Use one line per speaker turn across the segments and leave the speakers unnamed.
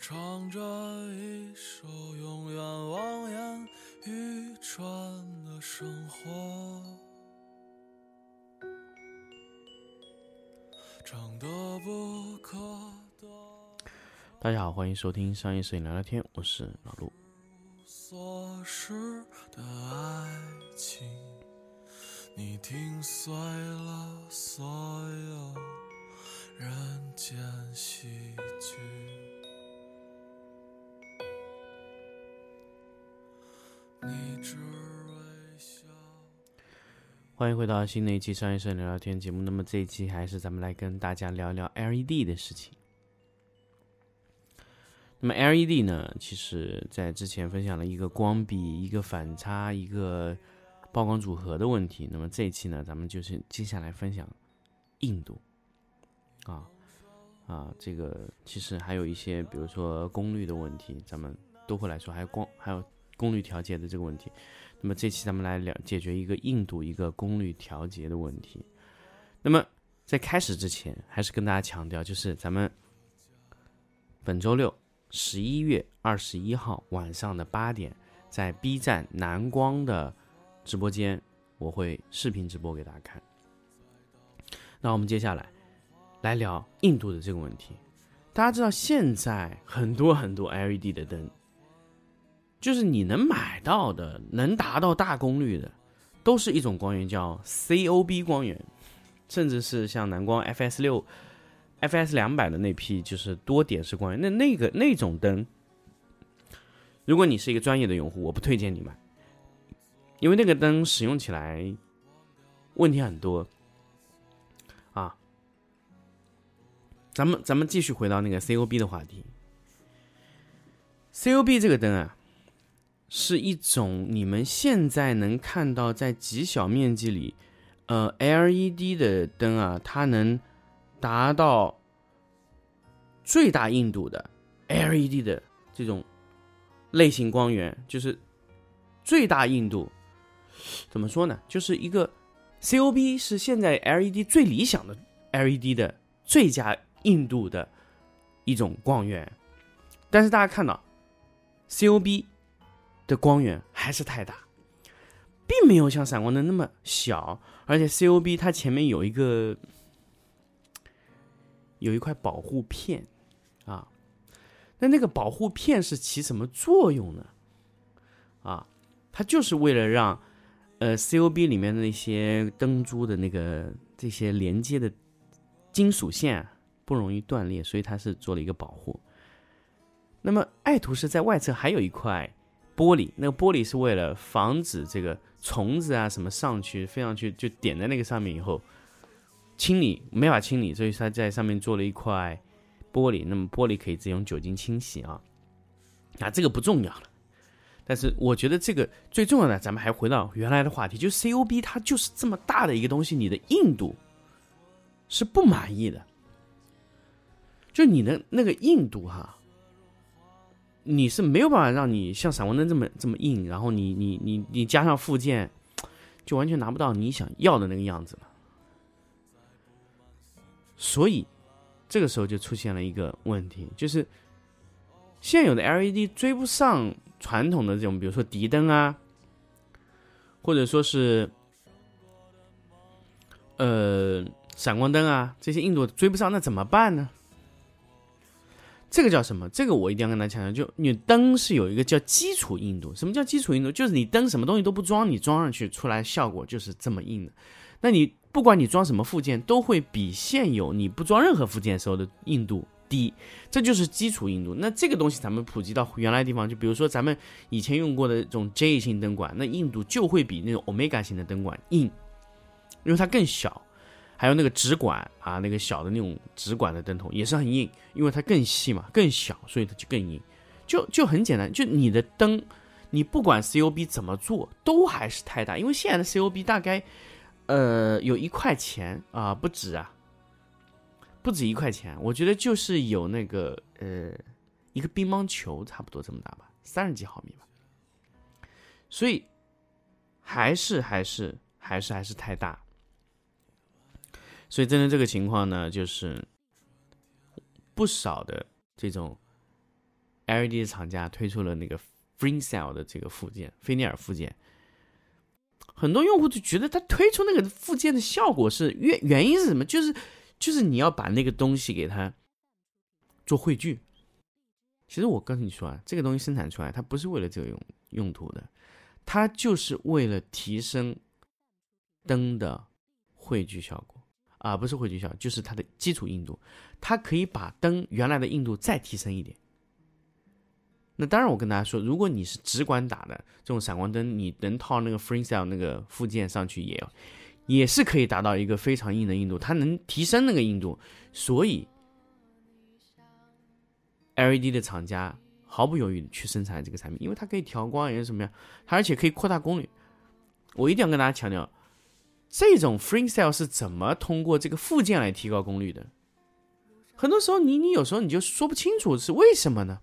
唱着一首永远望眼欲穿的生活，唱得不可得。
大家好，欢迎收听商业摄影聊聊天，我是老陆。
所失的爱情，你听碎了所有人间喜剧。
欢迎回到新的一期商业摄影聊聊天节目。那么这一期还是咱们来跟大家聊聊 LED 的事情。那么 LED 呢，其实在之前分享了一个光比、一个反差、一个曝光组合的问题。那么这一期呢，咱们就是接下来分享硬度啊啊，这个其实还有一些，比如说功率的问题，咱们都会来说，还有光还有功率调节的这个问题。那么这期咱们来聊解决一个硬度、一个功率调节的问题。那么在开始之前，还是跟大家强调，就是咱们本周六。十一月二十一号晚上的八点，在 B 站蓝光的直播间，我会视频直播给大家看。那我们接下来来聊印度的这个问题。大家知道，现在很多很多 LED 的灯，就是你能买到的、能达到大功率的，都是一种光源，叫 COB 光源，甚至是像蓝光 FS 六。FS 两百的那批就是多点式光源，那那个那种灯，如果你是一个专业的用户，我不推荐你买，因为那个灯使用起来问题很多啊。咱们咱们继续回到那个 COB 的话题，COB 这个灯啊，是一种你们现在能看到在极小面积里，呃，LED 的灯啊，它能。达到最大硬度的 LED 的这种类型光源，就是最大硬度。怎么说呢？就是一个 COB 是现在 LED 最理想的 LED 的最佳硬度的一种光源。但是大家看到 COB 的光源还是太大，并没有像闪光灯那么小，而且 COB 它前面有一个。有一块保护片，啊，那那个保护片是起什么作用呢？啊，它就是为了让，呃，COB 里面的那些灯珠的那个这些连接的金属线不容易断裂，所以它是做了一个保护。那么爱图是在外侧还有一块玻璃，那个玻璃是为了防止这个虫子啊什么上去飞上去，就点在那个上面以后。清理没法清理，所以他在上面做了一块玻璃。那么玻璃可以直接用酒精清洗啊，啊，这个不重要了。但是我觉得这个最重要的，咱们还回到原来的话题，就 COB 它就是这么大的一个东西，你的硬度是不满意的。就你的那个硬度哈，你是没有办法让你像闪光灯这么这么硬，然后你你你你加上附件，就完全拿不到你想要的那个样子了。所以，这个时候就出现了一个问题，就是现有的 LED 追不上传统的这种，比如说迪灯啊，或者说是呃闪光灯啊，这些硬度追不上，那怎么办呢？这个叫什么？这个我一定要跟大家强调，就你灯是有一个叫基础硬度。什么叫基础硬度？就是你灯什么东西都不装，你装上去出来效果就是这么硬的。那你。不管你装什么附件，都会比现有你不装任何附件时候的硬度低，这就是基础硬度。那这个东西咱们普及到原来地方，就比如说咱们以前用过的这种 J 型灯管，那硬度就会比那种 Omega 型的灯管硬，因为它更小。还有那个直管啊，那个小的那种直管的灯头也是很硬，因为它更细嘛，更小，所以它就更硬。就就很简单，就你的灯，你不管 COB 怎么做，都还是太大，因为现在的 COB 大概。呃，有一块钱啊，不止啊，不止一块钱。我觉得就是有那个呃，一个乒乓球差不多这么大吧，三十几毫米吧。所以还是还是还是还是太大。所以针对这个情况呢，就是不少的这种 LED 的厂家推出了那个 FreeCell 的这个附件，菲涅尔附件。很多用户就觉得他推出那个附件的效果是原原因是什么？就是就是你要把那个东西给它做汇聚。其实我跟你说啊，这个东西生产出来，它不是为了这个用用途的，它就是为了提升灯的汇聚效果啊，不是汇聚效，就是它的基础硬度，它可以把灯原来的硬度再提升一点。那当然，我跟大家说，如果你是直管打的这种闪光灯，你能套那个 FreeCell 那个附件上去，也也是可以达到一个非常硬的硬度，它能提升那个硬度。所以，LED 的厂家毫不犹豫的去生产这个产品，因为它可以调光，也是什么呀？它而且可以扩大功率。我一定要跟大家强调，这种 FreeCell 是怎么通过这个附件来提高功率的？很多时候，你你有时候你就说不清楚是为什么呢？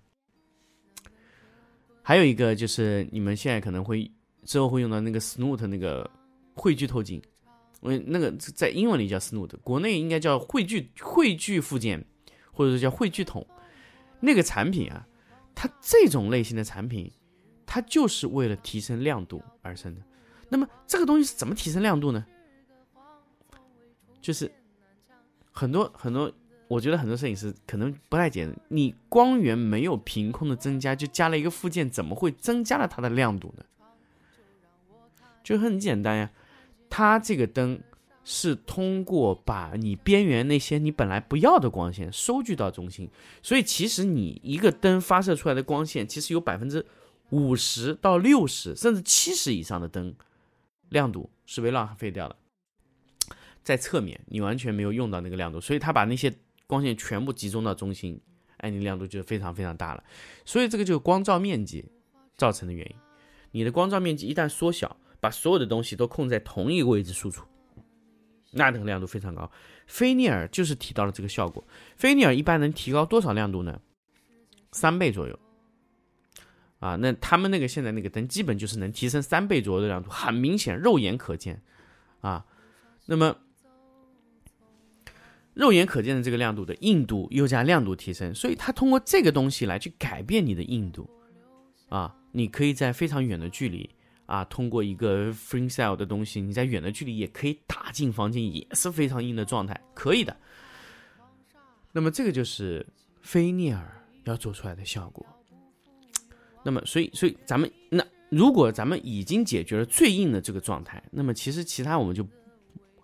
还有一个就是你们现在可能会之后会用到那个 Snoot 那个汇聚透镜，我那个在英文里叫 Snoot，国内应该叫汇聚汇聚附件，或者说叫汇聚筒。那个产品啊，它这种类型的产品，它就是为了提升亮度而生的。那么这个东西是怎么提升亮度呢？就是很多很多。我觉得很多摄影师可能不太简单，你光源没有凭空的增加，就加了一个附件，怎么会增加了它的亮度呢？就很简单呀，它这个灯是通过把你边缘那些你本来不要的光线收聚到中心，所以其实你一个灯发射出来的光线，其实有百分之五十到六十甚至七十以上的灯亮度是被浪费掉了，在侧面你完全没有用到那个亮度，所以它把那些。光线全部集中到中心，哎，你亮度就非常非常大了。所以这个就是光照面积造成的原因。你的光照面积一旦缩小，把所有的东西都控在同一个位置输出，那这个亮度非常高。菲涅尔就是提到了这个效果。菲涅尔一般能提高多少亮度呢？三倍左右。啊，那他们那个现在那个灯基本就是能提升三倍左右的亮度，很明显，肉眼可见。啊，那么。肉眼可见的这个亮度的硬度又加亮度提升，所以它通过这个东西来去改变你的硬度，啊，你可以在非常远的距离啊，通过一个 FreeCell 的东西，你在远的距离也可以打进房间，也是非常硬的状态，可以的。那么这个就是菲涅尔要做出来的效果。那么，所以，所以咱们那如果咱们已经解决了最硬的这个状态，那么其实其他我们就。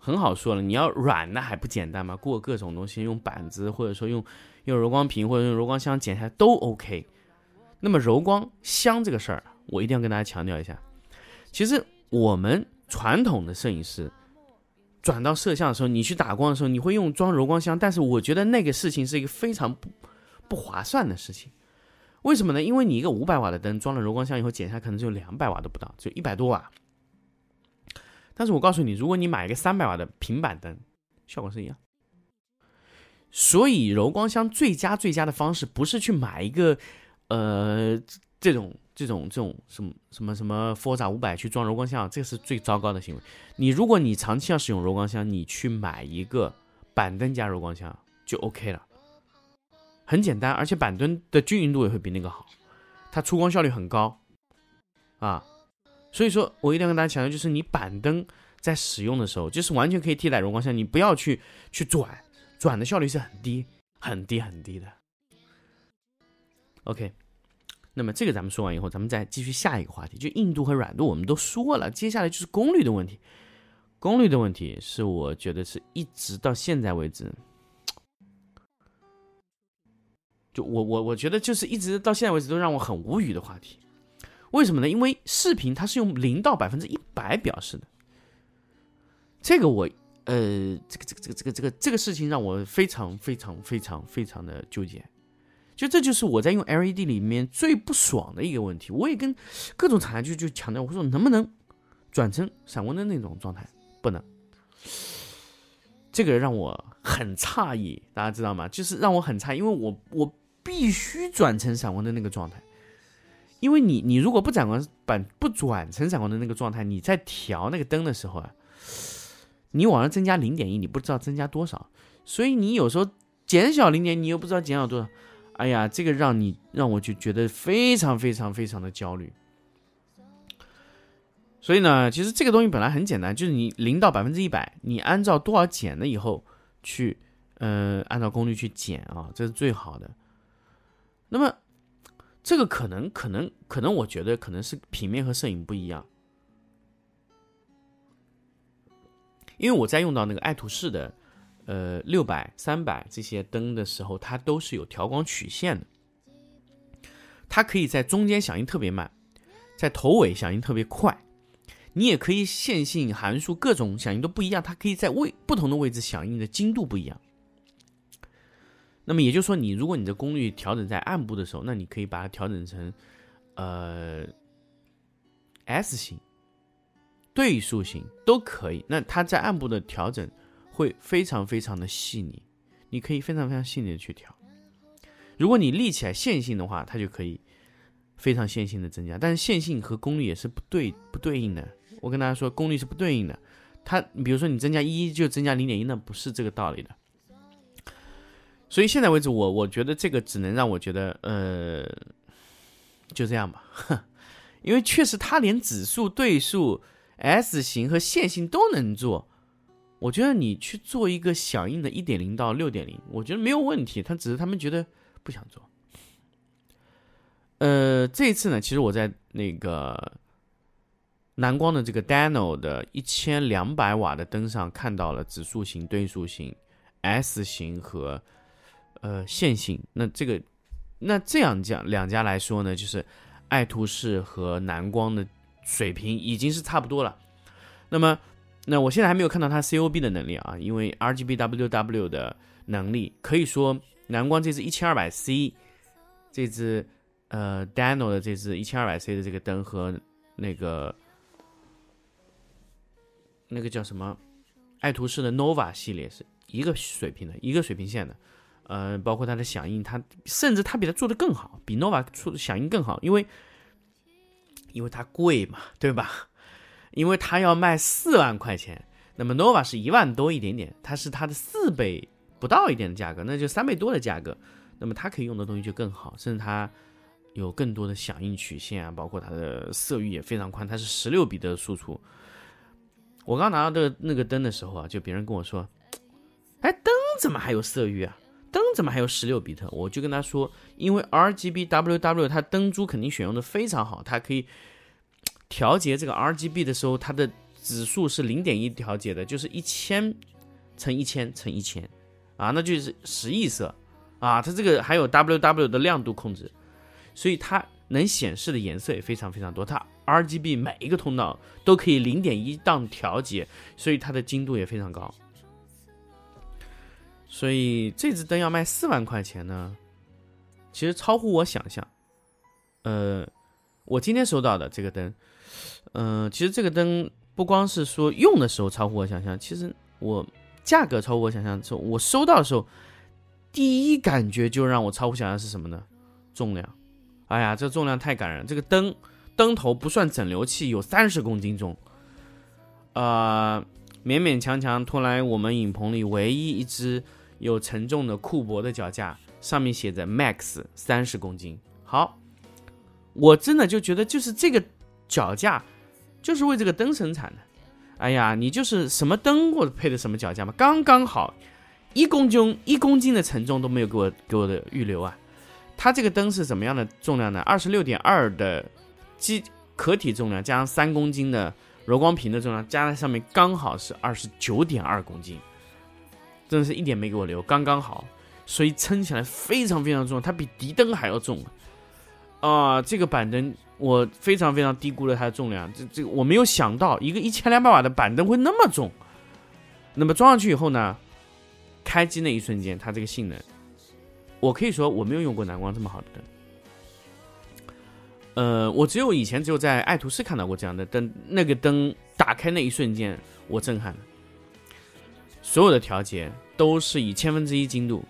很好说了，你要软那还不简单吗？过各种东西，用板子或者说用用柔光屏或者用柔光箱剪下来都 OK。那么柔光箱这个事儿，我一定要跟大家强调一下。其实我们传统的摄影师转到摄像的时候，你去打光的时候，你会用装柔光箱，但是我觉得那个事情是一个非常不不划算的事情。为什么呢？因为你一个五百瓦的灯装了柔光箱以后，剪下来可能只有两百瓦都不到，只有一百多瓦。但是我告诉你，如果你买一个三百瓦的平板灯，效果是一样。所以柔光箱最佳最佳的方式，不是去买一个，呃，这种这种这种什么什么什么 Forza 五百去装柔光箱，这是最糟糕的行为。你如果你长期要使用柔光箱，你去买一个板灯加柔光箱就 OK 了，很简单，而且板灯的均匀度也会比那个好，它出光效率很高，啊。所以说，我一定要跟大家强调，就是你板灯在使用的时候，就是完全可以替代柔光箱，你不要去去转，转的效率是很低、很低、很低的。OK，那么这个咱们说完以后，咱们再继续下一个话题，就硬度和软度，我们都说了，接下来就是功率的问题。功率的问题是我觉得是一直到现在为止，就我我我觉得就是一直到现在为止都让我很无语的话题。为什么呢？因为视频它是用零到百分之一百表示的，这个我呃，这个这个这个这个这个这个事情让我非常非常非常非常的纠结，就这就是我在用 LED 里面最不爽的一个问题。我也跟各种厂家就就强调，我说能不能转成闪光灯那种状态？不能，这个让我很诧异，大家知道吗？就是让我很诧异，因为我我必须转成闪光灯那个状态。因为你你如果不转光板不转成闪光灯那个状态，你在调那个灯的时候啊，你往上增加零点一，你不知道增加多少，所以你有时候减小零点，你又不知道减少多少，哎呀，这个让你让我就觉得非常非常非常的焦虑。所以呢，其实这个东西本来很简单，就是你零到百分之一百，你按照多少减了以后去，呃，按照功率去减啊，这是最好的。那么，这个可能可能可能，我觉得可能是平面和摄影不一样，因为我在用到那个爱图仕的，呃，六百、三百这些灯的时候，它都是有调光曲线的，它可以在中间响应特别慢，在头尾响应特别快。你也可以线性函数各种响应都不一样，它可以在位不同的位置响应的精度不一样。那么也就是说，你如果你的功率调整在暗部的时候，那你可以把它调整成呃 S 型、对数型都可以。那它在暗部的调整会非常非常的细腻，你可以非常非常细腻的去调。如果你立起来线性的话，它就可以非常线性的增加。但是线性和功率也是不对不对应的。我跟大家说，功率是不对应的。它，比如说你增加一就增加零点一，那不是这个道理的。所以现在为止，我我觉得这个只能让我觉得，呃，就这样吧。因为确实它连指数、对数、S 型和线性都能做。我觉得你去做一个响应的一点零到六点零，我觉得没有问题。他只是他们觉得不想做。呃，这一次呢，其实我在那个。蓝光的这个 Dano 的一千两百瓦的灯上看到了指数型、对数型、S 型和呃线性。那这个那这样讲两家来说呢，就是爱图仕和蓝光的水平已经是差不多了。那么那我现在还没有看到它 COB 的能力啊，因为 RGBWW 的能力可以说蓝光这支一千二百 C 这支呃 Dano 的这支一千二百 C 的这个灯和那个。那个叫什么？爱图仕的 Nova 系列是一个水平的，一个水平线的，呃，包括它的响应，它甚至它比它做的更好，比 Nova 出响应更好，因为因为它贵嘛，对吧？因为它要卖四万块钱，那么 Nova 是一万多一点点，它是它的四倍不到一点的价格，那就三倍多的价格，那么它可以用的东西就更好，甚至它有更多的响应曲线啊，包括它的色域也非常宽，它是十六比的输出。我刚拿到这个那个灯的时候啊，就别人跟我说：“哎，灯怎么还有色域啊？灯怎么还有十六比特？”我就跟他说：“因为 RGBWW 它灯珠肯定选用的非常好，它可以调节这个 RGB 的时候，它的指数是零点一调节的，就是一千乘一千乘一千啊，那就是十亿色啊。它这个还有 WW 的亮度控制，所以它能显示的颜色也非常非常多。它 RGB 每一个通道都可以零点一档调节，所以它的精度也非常高。所以这支灯要卖四万块钱呢，其实超乎我想象。呃，我今天收到的这个灯，嗯，其实这个灯不光是说用的时候超乎我想象，其实我价格超乎我想象之后，我收到的时候，第一感觉就让我超乎想象是什么呢？重量。哎呀，这重量太感人，这个灯。灯头不算整流器，有三十公斤重，呃，勉勉强强拖来我们影棚里唯一一只有沉重的库珀的脚架，上面写着 Max 三十公斤。好，我真的就觉得就是这个脚架就是为这个灯生产的。哎呀，你就是什么灯或者配的什么脚架嘛，刚刚好，一公斤一公斤的承重都没有给我给我的预留啊。它这个灯是怎么样的重量呢？二十六点二的。机壳体重量加上三公斤的柔光屏的重量加在上面，刚好是二十九点二公斤，真的是一点没给我留，刚刚好，所以撑起来非常非常重，它比敌灯还要重啊！这个板灯我非常非常低估了它的重量，这这我没有想到一个一千两百瓦的板灯会那么重。那么装上去以后呢，开机那一瞬间，它这个性能，我可以说我没有用过蓝光这么好的灯。呃，我只有以前只有在爱图仕看到过这样的灯，那个灯打开那一瞬间，我震撼了。所有的调节都是以千分之一精度，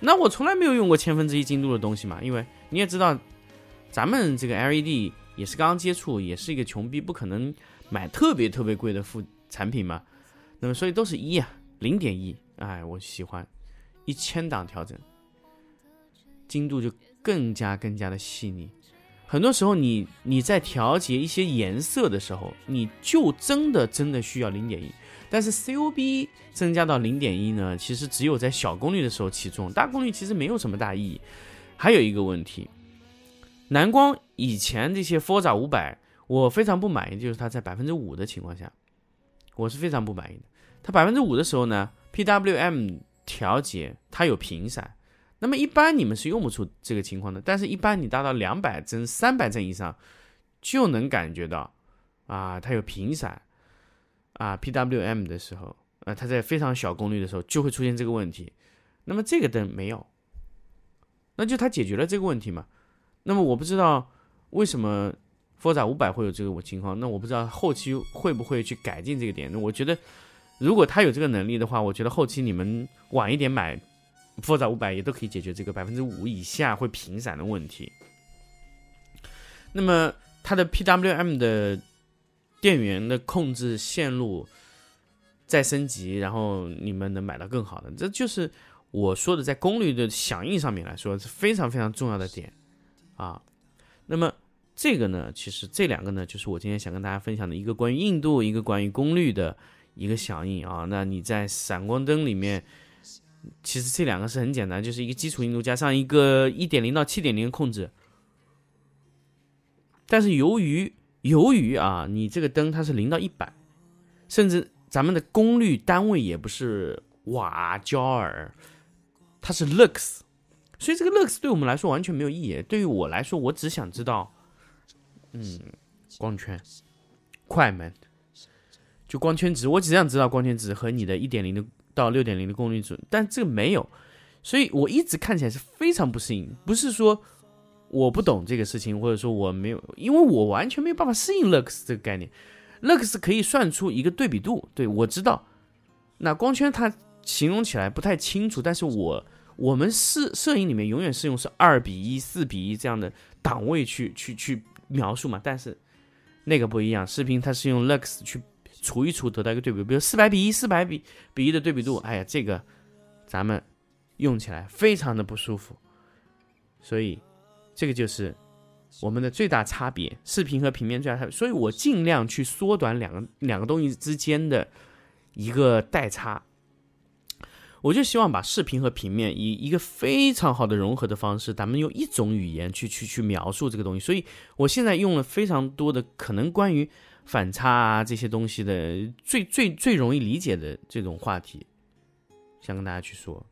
那我从来没有用过千分之一精度的东西嘛，因为你也知道，咱们这个 LED 也是刚刚接触，也是一个穷逼，不可能买特别特别贵的副产品嘛。那么所以都是一啊，零点一，哎，我喜欢一千档调整，精度就更加更加的细腻。很多时候你你在调节一些颜色的时候，你就真的真的需要零点一。但是 COB 增加到零点一呢，其实只有在小功率的时候起作用，大功率其实没有什么大意义。还有一个问题，蓝光以前这些 Forza 五百，我非常不满意，就是它在百分之五的情况下，我是非常不满意的。它百分之五的时候呢，PWM 调节它有频闪，那么一般你们是用不出这个情况的，但是一般你达到两百帧、三百帧以上，就能感觉到啊，它有频闪。啊，PWM 的时候，呃，它在非常小功率的时候就会出现这个问题。那么这个灯没有，那就它解决了这个问题嘛？那么我不知道为什么 Forza 五百会有这个情况，那我不知道后期会不会去改进这个点。那我觉得，如果它有这个能力的话，我觉得后期你们晚一点买 Forza 五百也都可以解决这个百分之五以下会频闪的问题。那么它的 PWM 的。电源的控制线路再升级，然后你们能买到更好的，这就是我说的在功率的响应上面来说是非常非常重要的点啊。那么这个呢，其实这两个呢，就是我今天想跟大家分享的一个关于硬度，一个关于功率的一个响应啊。那你在闪光灯里面，其实这两个是很简单，就是一个基础硬度加上一个一点零到七点零控制，但是由于由于啊，你这个灯它是零到一百，甚至咱们的功率单位也不是瓦焦耳，它是 lux，所以这个 lux 对我们来说完全没有意义。对于我来说，我只想知道，嗯，光圈、快门，就光圈值，我只想知道光圈值和你的一点零的到六点零的功率值，但这个没有，所以我一直看起来是非常不适应，不是说。我不懂这个事情，或者说我没有，因为我完全没有办法适应 lux 这个概念。lux 可以算出一个对比度，对我知道。那光圈它形容起来不太清楚，但是我我们摄摄影里面永远是用是二比一、四比一这样的档位去去去描述嘛。但是那个不一样，视频它是用 lux 去除一除得到一个对比，比如四百比一、四百比比一的对比度。哎呀，这个咱们用起来非常的不舒服，所以。这个就是我们的最大差别，视频和平面最大差别，所以我尽量去缩短两个两个东西之间的一个代差。我就希望把视频和平面以一个非常好的融合的方式，咱们用一种语言去去去描述这个东西。所以我现在用了非常多的可能关于反差啊这些东西的最最最容易理解的这种话题，想跟大家去说。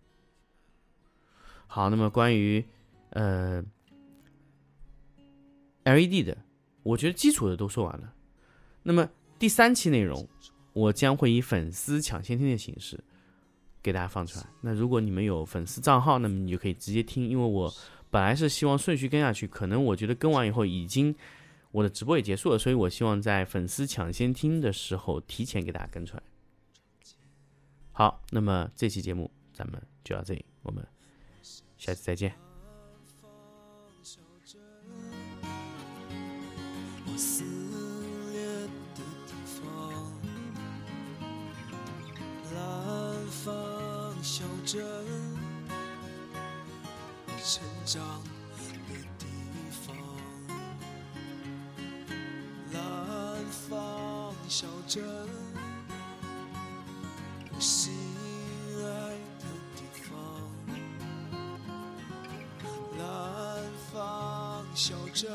好，那么关于呃。LED 的，我觉得基础的都说完了。那么第三期内容，我将会以粉丝抢先听的形式给大家放出来。那如果你们有粉丝账号，那么你就可以直接听，因为我本来是希望顺序跟下去，可能我觉得跟完以后已经我的直播也结束了，所以我希望在粉丝抢先听的时候提前给大家跟出来。好，那么这期节目咱们就到这里，我们下次再见。撕裂的地方，蓝方小镇，成长的地方，蓝方小镇，我心爱的地方，南方小镇。